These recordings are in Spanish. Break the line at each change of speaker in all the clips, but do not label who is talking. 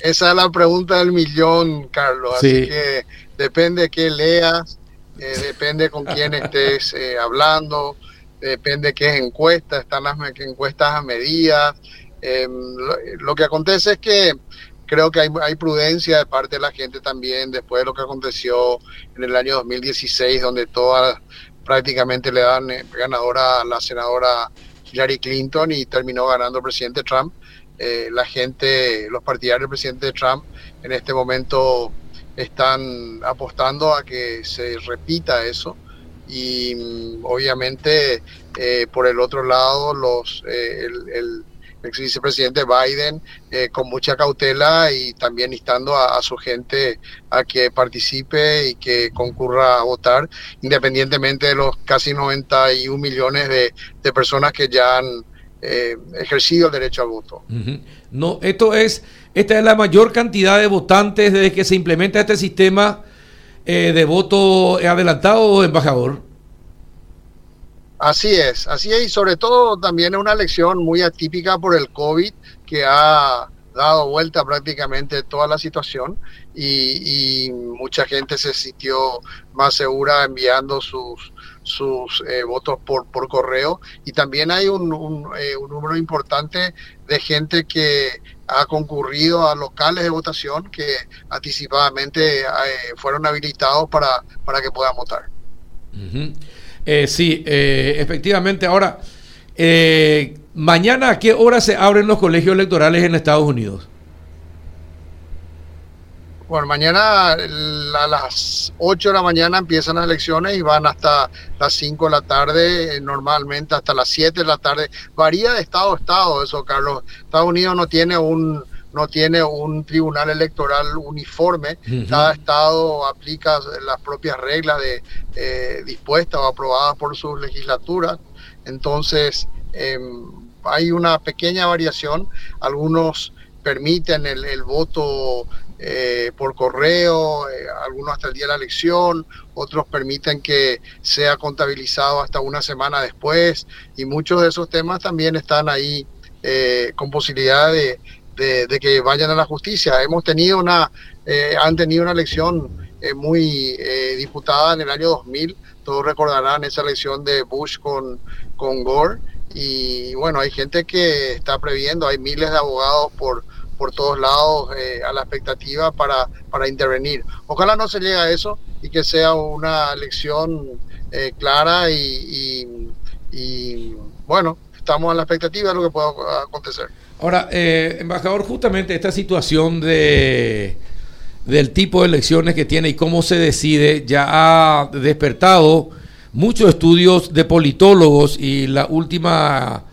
esa es la pregunta del millón, Carlos. Así que depende de qué leas, eh, depende con quién estés eh, hablando, depende qué encuesta, están las encuestas a medidas. Em, lo, que acontece es que creo que hay, hay, prudencia de parte de la gente también después de lo que aconteció en el año 2016, donde todas prácticamente le dan eh, ganadora a la senadora Hillary Clinton y terminó ganando el presidente Trump. Eh, la gente, los partidarios del presidente Trump en este momento están apostando a que se repita eso y mm, obviamente eh, por el otro lado los el ex vicepresidente Biden eh, con mucha cautela y también instando a, su gente a que participe y que concurra a votar, independientemente de los casi 91 millones de, personas que ya han eh, ejercido el derecho al voto.
No, esto es, esta es la mayor cantidad de votantes desde que se implementa este sistema eh, de voto adelantado, embajador.
Así es, así es, y sobre todo también es una elección muy atípica por el COVID que ha dado vuelta prácticamente toda la situación y, mucha gente se sintió más segura enviando sus, sus eh, votos por, por correo y también hay un, un, eh, un, número importante de gente que ha concurrido a locales de votación que anticipadamente eh, fueron habilitados para, para que puedan votar.
Sí, efectivamente. Ahora, mañana, ¿a qué hora se abren los colegios electorales en Estados Unidos?
Bueno, mañana a las 8 de la mañana empiezan las elecciones y van hasta las 5 de la tarde, normalmente hasta las 7 de la tarde. Varía de estado a estado eso, Carlos. Estados Unidos no tiene un, no tiene un tribunal electoral uniforme. Cada estado aplica las propias reglas de, eh, dispuestas o aprobadas por sus legislaturas. Entonces, em, hay una pequeña variación. Algunos permiten el, voto eh, por correo, eh, algunos hasta el día de la elección, otros permiten que sea contabilizado hasta una semana después y muchos de esos temas también están ahí con posibilidad de, de, que vayan a la justicia. Hemos tenido una, eh, han tenido una elección eh, muy eh, disputada en el año 2000. Todos recordarán esa elección de Bush con, con Gore. Y bueno, hay gente que está previendo, hay miles de abogados por, por todos lados a la expectativa para, para intervenir. Ojalá no se llegue a eso y que sea una elección clara y, y bueno, estamos a la expectativa de lo que pueda acontecer.
Ahora, eh, embajador, justamente esta situación de del tipo de elecciones que tiene y cómo se decide ya ha despertado muchos estudios de politólogos y la última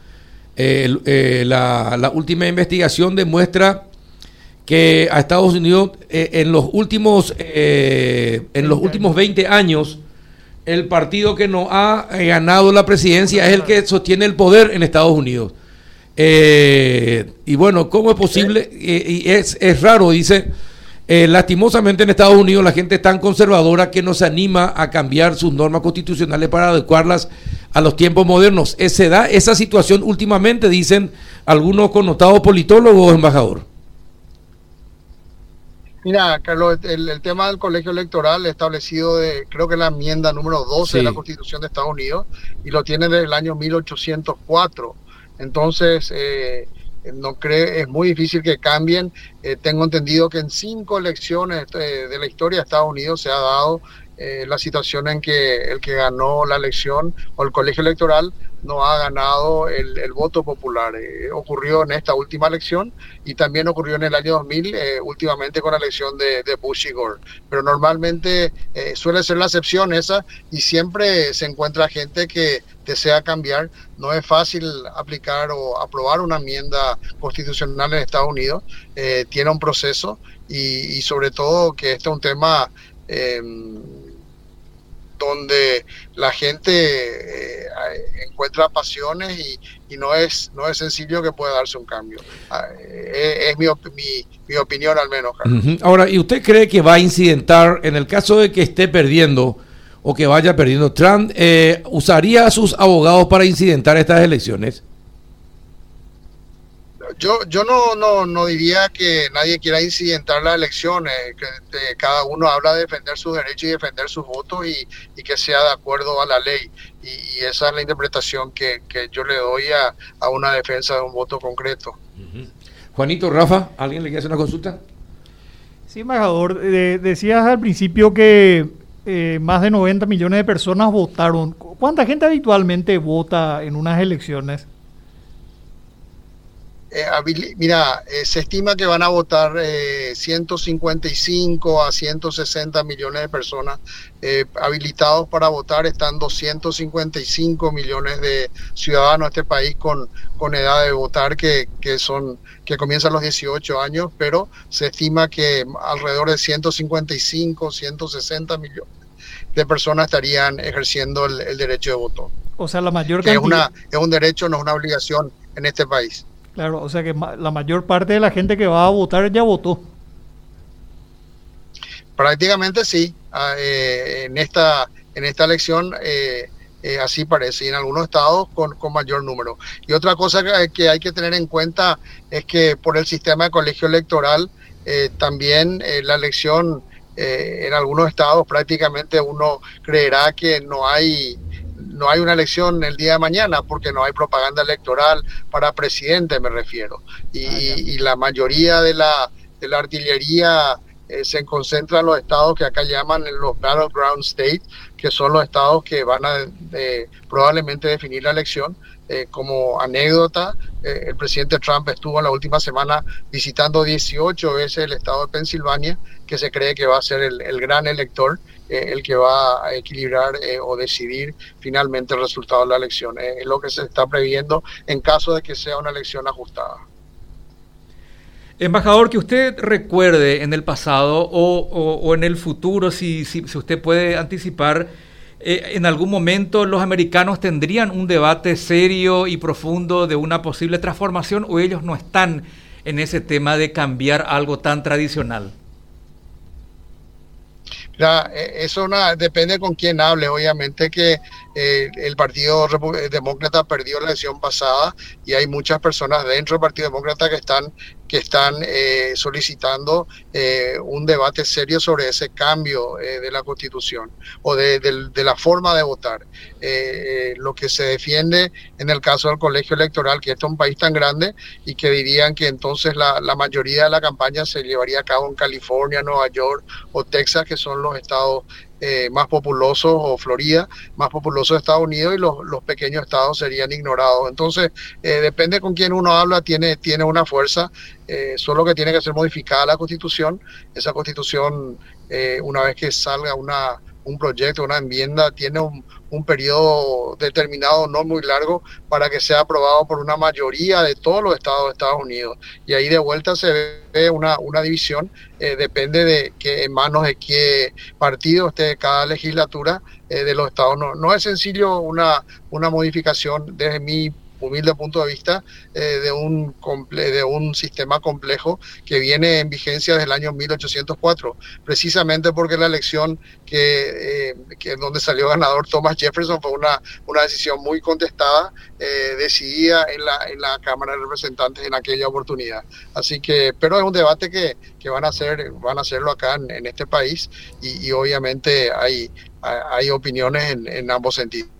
eh, la, última investigación demuestra que a Estados Unidos eh, en los últimos en los últimos 20 años el partido que no ha ganado la presidencia es el que sostiene el poder en Estados Unidos. Eh, y bueno, ¿cómo es posible? y es, es, raro, dice, eh, lastimosamente en Estados Unidos la gente es tan conservadora que no se anima a cambiar sus normas constitucionales para adecuarlas a los tiempos modernos. ¿Se da esa situación últimamente, dicen algunos connotados politólogos, embajador?
Mira, Carlos, el, tema del colegio electoral establecido de, creo que la enmienda número 12 de la Constitución de Estados Unidos, y lo tiene desde el año 1804. Entonces, eh, no cree, es muy difícil que cambien. Eh, tengo entendido que en cinco elecciones eh, de la historia de Estados Unidos se ha dado la situación en que el que ganó la elección o el colegio electoral no ha ganado el, voto popular. ocurrió en esta última elección y también ocurrió en el año 2000, últimamente con la elección de, Bush y Gore. Pero normalmente suele ser la excepción esa y siempre se encuentra gente que desea cambiar. No es fácil aplicar o aprobar una enmienda constitucional en Estados Unidos. Eh, tiene un proceso y, sobre todo que este es un tema em, donde la gente eh, encuentra pasiones y, no es no es sencillo que pueda darse un cambio. Ah, eh, es, mi, mi, opinión al menos.
Ahora, ¿y usted cree que va a incidentar en el caso de que esté perdiendo? o que vaya perdiendo. Trump eh, usaría a sus abogados para incidentar estas elecciones.
Yo, yo no, no, no diría que nadie quiera incidentar las elecciones, que cada uno habla de defender sus derechos y defender sus votos y, y que sea de acuerdo a la ley. Y, esa es la interpretación que, que yo le doy a, a, una defensa de un voto concreto.
Juanito, Rafa, ¿alguien le quiere hacer una consulta?
Sí, embajador, eh, decías al principio que eh, más de 90 millones de personas votaron. ¿Cuánta gente habitualmente vota en unas elecciones?
Eh, mira, eh, se estima que van a votar 155 a 160 millones de personas habilitados para votar. Están 255 millones de ciudadanos de este país con, con edad de votar que, que, son, que comienzan los 18 años, pero se estima que alrededor de 155, 160 millones de personas estarían ejerciendo el, derecho de voto.
O sea, la mayor
cantidad... Es, una, es un derecho, no es una obligación en este país.
Claro, o sea que la mayor parte de la gente que va a votar ya votó.
Prácticamente sí. Ah, eh, en esta en esta elección eh, eh, así parece, y en algunos estados con, con mayor número. Y otra cosa que, que, hay que tener en cuenta es que por el sistema de colegio electoral también la elección en algunos estados prácticamente uno creerá que no hay no hay una elección el día de mañana porque no hay propaganda electoral para presidente, me refiero. Y, ah, la mayoría de la, de la artillería eh, se concentra en los estados que acá llaman los battleground states, que son los estados que van a probablemente definir la elección. Eh, como anécdota, eh, el presidente Trump estuvo en la última semana visitando 18 veces el estado de Pensilvania, que se cree que va a ser el, el gran elector eh, el que va a equilibrar eh, o decidir finalmente el resultado de la elección. Eh, es lo que se está previendo en caso de que sea una elección ajustada.
Embajador, que usted recuerde en el pasado o, en el futuro, si, si, usted puede anticipar, en algún momento los americanos tendrían un debate serio y profundo de una posible transformación o ellos no están en ese tema de cambiar algo tan tradicional.
Eh, eso depende con quién hable. Obviamente que eh, el Partido Demócrata perdió la elección pasada y hay muchas personas dentro del Partido Demócrata que están que están eh, solicitando eh, un debate serio sobre ese cambio eh, de la constitución o de, la forma de votar. lo que se defiende en el caso del colegio electoral, que este es un país tan grande y que dirían que entonces la, la mayoría de la campaña se llevaría a cabo en California, Nueva York o Texas, que son los estados eh, más populosos o Florida, más populosos de Estados Unidos y los, los pequeños estados serían ignorados. Entonces, eh, depende con quién uno habla, tiene, tiene una fuerza, eh, solo que tiene que ser modificada la constitución. Esa constitución, una vez que salga una, un proyecto, una enmienda, tiene un, un periodo determinado no muy largo para que sea aprobado por una mayoría de todos los estados de Estados Unidos. Y ahí de vuelta se ve una, una división, eh, depende de que en manos de qué partido esté cada legislatura eh, de los estados. No, no es sencillo una, una modificación desde mi humilde punto de vista, eh, de, un de un sistema complejo que viene en vigencia desde el año 1804, precisamente porque la elección que, eh, que donde salió ganador Thomas Jefferson fue una, una decisión muy contestada, eh, decidida en la, en la Cámara de Representantes en aquella oportunidad. Así que, pero es un debate que, que van a hacer, van a hacerlo acá en, este país y, obviamente hay, hay, opiniones en ambos sentidos.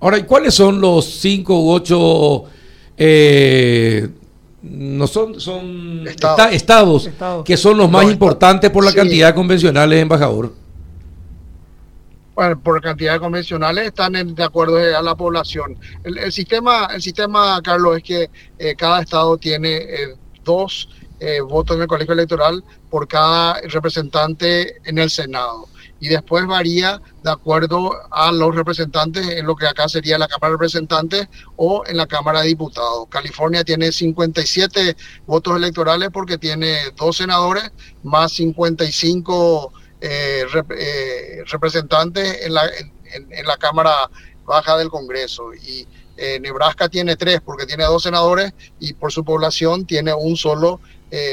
Ahora, ¿y cuáles son los cinco u ocho eh, no son, son estados. que son los más importantes por la cantidad de convencionales, embajador?
Bueno, por cantidad de convencionales están de acuerdo a la población. El, sistema, el sistema, Carlos, es que eh, cada estado tiene eh, dos votos en el colegio electoral por cada representante en el Senado y después varía de acuerdo a los representantes en lo que acá sería la Cámara de Representantes o en la Cámara de Diputados. California tiene 57 votos electorales porque tiene dos senadores más 55 eh, eh, representantes en la, en, la Cámara Baja del Congreso. Y eh, Nebraska tiene tres porque tiene dos senadores y por su población tiene un solo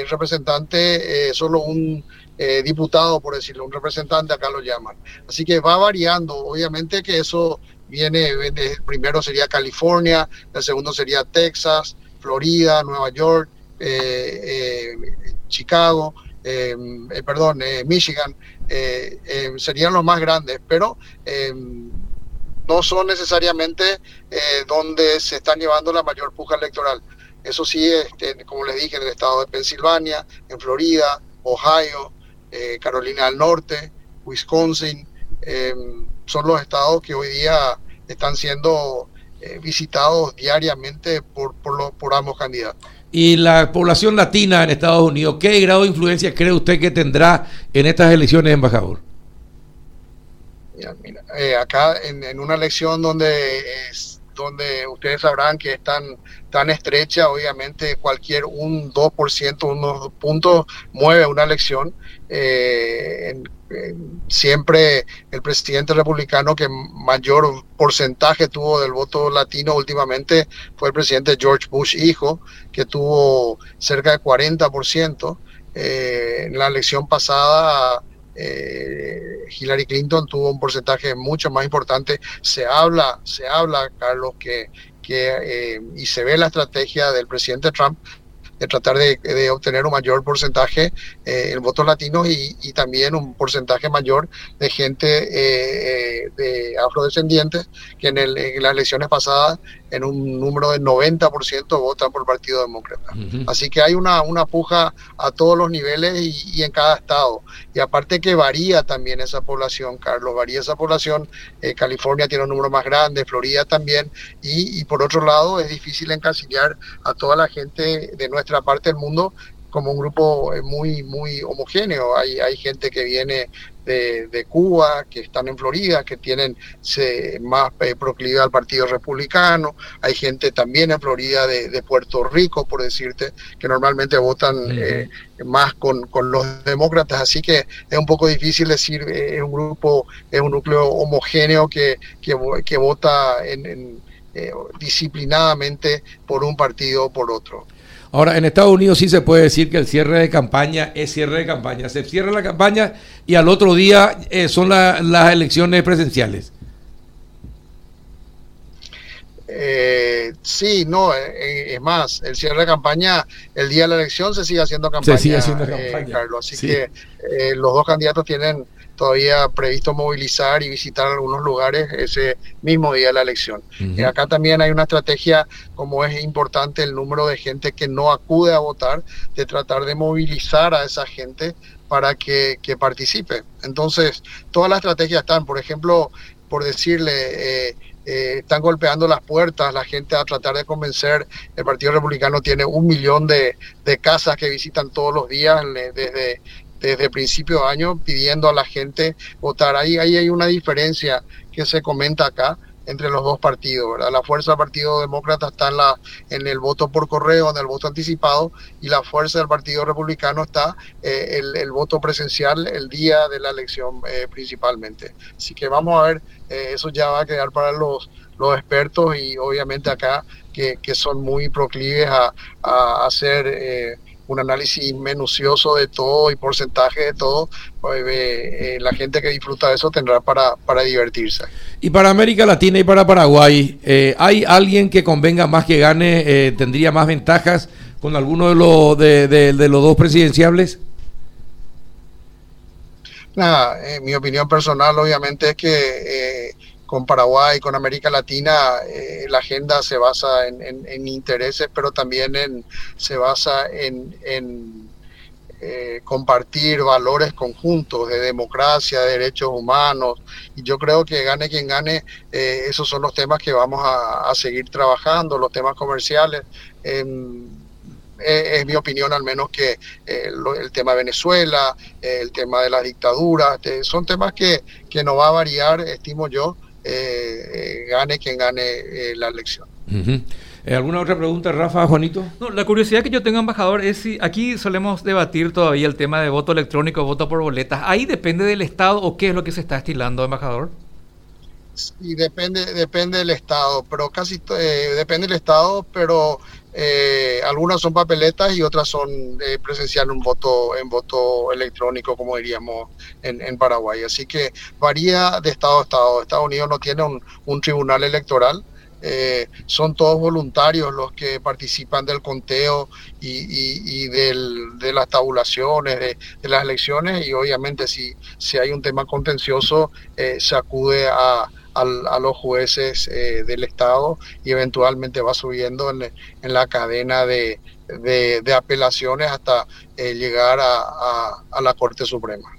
representante, solo un eh, diputado, por decirlo, un representante, acá lo llaman. Así que va variando, obviamente que eso viene, primero sería California, el segundo sería Texas, Florida, Nueva York, Chicago, perdón, Michigan, serían los más grandes, pero no son necesariamente donde se están llevando la mayor puja electoral. Eso sí, este, como les dije, en el estado de Pensilvania, en Florida, Ohio, eh, Carolina del Norte, Wisconsin, em, son los estados que hoy día están siendo eh, visitados diariamente por, por, ambos candidatos.
Y la población latina en Estados Unidos, ¿qué grado de influencia cree usted que tendrá en estas elecciones, embajador?
Eh, acá en, en, una elección donde es, donde ustedes sabrán que es tan, tan estrecha, obviamente cualquier un 2%, unos puntos mueve una elección. Eh, siempre el presidente republicano que mayor porcentaje tuvo del voto latino últimamente fue el presidente George Bush hijo, que tuvo cerca de 40%. Eh, en la elección pasada eh, Hillary Clinton tuvo un porcentaje mucho más importante. Se habla, se habla, Carlos, que, que eh, y se ve la estrategia del presidente Trump de tratar de, obtener un mayor porcentaje eh, en votos latinos y, también un porcentaje mayor de gente eh, eh, de afrodescendientes que en, en, las elecciones pasadas en un número de 90% votan por el Partido Demócrata. Así que hay una, una puja a todos los niveles y, en cada estado. Y aparte que varía también esa población, Carlos, varía esa población. California tiene un número más grande, Florida también. Y, y por otro lado, es difícil encasillar a toda la gente de nuestra parte del mundo como un grupo eh, muy, muy homogéneo. Hay, hay gente que viene de, de Cuba, que están en Florida, que tienen se, más eh, proclividad al Partido Republicano. Hay gente también en Florida de, Puerto Rico, por decirte, que normalmente votan eh, más con, con, los demócratas. Así que es un poco difícil decir, es un grupo, es un núcleo homogéneo que, que, que vota en, disciplinadamente por un partido o por otro.
Ahora, en Estados Unidos sí se puede decir que el cierre de campaña es cierre de campaña. Se cierra la campaña y al otro día eh, son las elecciones presenciales.
Eh, sí, no, eh, es más, el cierre de campaña, el día de la elección se sigue haciendo campaña.
Se sigue haciendo campaña.
Carlos, así que los dos candidatos tienen todavía previsto movilizar y visitar algunos lugares ese mismo día de la elección. y acá también hay una estrategia, como es importante el número de gente que no acude a votar, de tratar de movilizar a esa gente para que, participe. Entonces, todas las estrategias están, por ejemplo, por decirle, eh, eh, están golpeando las puertas, la gente a tratar de convencer, el Partido Republicano tiene un millón de, de casas que visitan todos los días, desde desde principio de año pidiendo a la gente votar. Ahí, ahí hay una diferencia que se comenta acá entre los dos partidos, ¿verdad? La fuerza del Partido Demócrata está en, la, en el voto por correo, en el voto anticipado, y la fuerza del Partido Republicano está eh, el, el, voto presencial el día de la elección eh, principalmente. Así que vamos a ver, eh, eso ya va a quedar para los, expertos y obviamente acá que, son muy proclives a, a hacer un análisis minucioso de todo y porcentaje de todo, pues, eh, la gente que disfruta de eso tendrá para, para divertirse.
Y para América Latina y para Paraguay, eh, ¿hay alguien que convenga más que gane, eh, tendría más ventajas con alguno de los, de, de, los dos presidenciables?
Nada, mi opinión personal obviamente es que con Paraguay, con América Latina, eh, la agenda se basa en, intereses, pero también en, se basa en, eh, compartir valores conjuntos de democracia, de derechos humanos. Y yo creo que gane quien gane, eh, esos son los temas que vamos a, seguir trabajando, los temas comerciales. es, mi opinión al menos que el tema de Venezuela, el tema de la dictadura, son temas que, que no va a variar, estimo yo, eh, gane quien gane eh, la elección.
Eh, ¿Alguna otra pregunta, Rafa, Juanito?
No, la curiosidad que yo tengo, embajador, es si aquí solemos debatir todavía el tema de voto electrónico, voto por boletas. ¿Ahí depende del Estado o qué es lo que se está estilando, embajador?
Sí, depende, depende del Estado, pero casi depende del Estado, pero eh, algunas son papeletas y otras son eh, un voto en voto electrónico, como diríamos en, Paraguay. Así que varía de estado a estado. Estados Unidos no tiene un, tribunal electoral. eh, son todos voluntarios los que participan del conteo y, de las tabulaciones, de, las elecciones y obviamente si, si hay un tema contencioso eh, se acude a, los jueces eh, del Estado y eventualmente va subiendo en, la cadena de, apelaciones hasta llegar a la Corte Suprema.